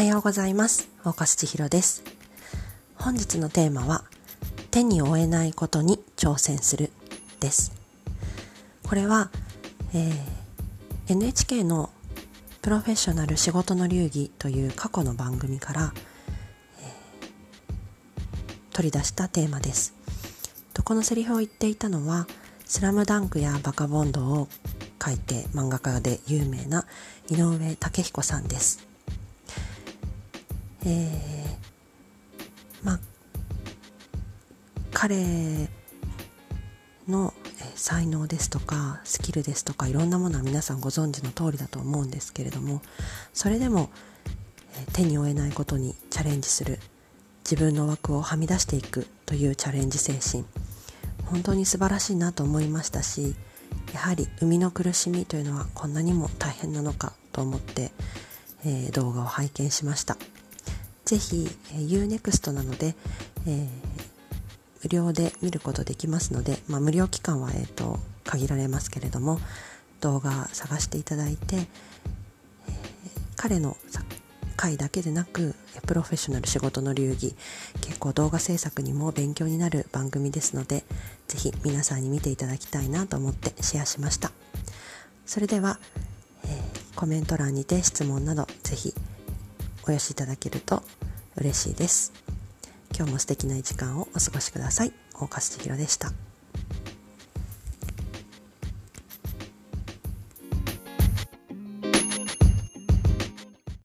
はようございます。大岡千尋です。本日のテーマは手に負えないことに挑戦するです。これは、えー、NHK のプロフェッショナル仕事の流儀という過去の番組から、えー、取り出したテーマです。とこのセリフを言っていたのはスラムダンクやバカボンドを書いて漫画家で有名な井上武彦さんです。えー、まあ彼の才能ですとかスキルですとかいろんなものは皆さんご存知の通りだと思うんですけれどもそれでも手に負えないことにチャレンジする自分の枠をはみ出していくというチャレンジ精神本当に素晴らしいなと思いましたしやはり生みの苦しみというのはこんなにも大変なのかと思って、えー、動画を拝見しました。ぜひ、え、UNEXT なので、えー、無料で見ることできますので、まあ、無料期間は、えーと、限られますけれども動画探していただいて、えー、彼の回だけでなくプロフェッショナル仕事の流儀結構動画制作にも勉強になる番組ですのでぜひ皆さんに見ていただきたいなと思ってシェアしました。それでは、えー、コメント欄にて質問などぜひお寄せいただけると嬉しいです。今日も素敵な時間をお過ごしください。大川千尋でした。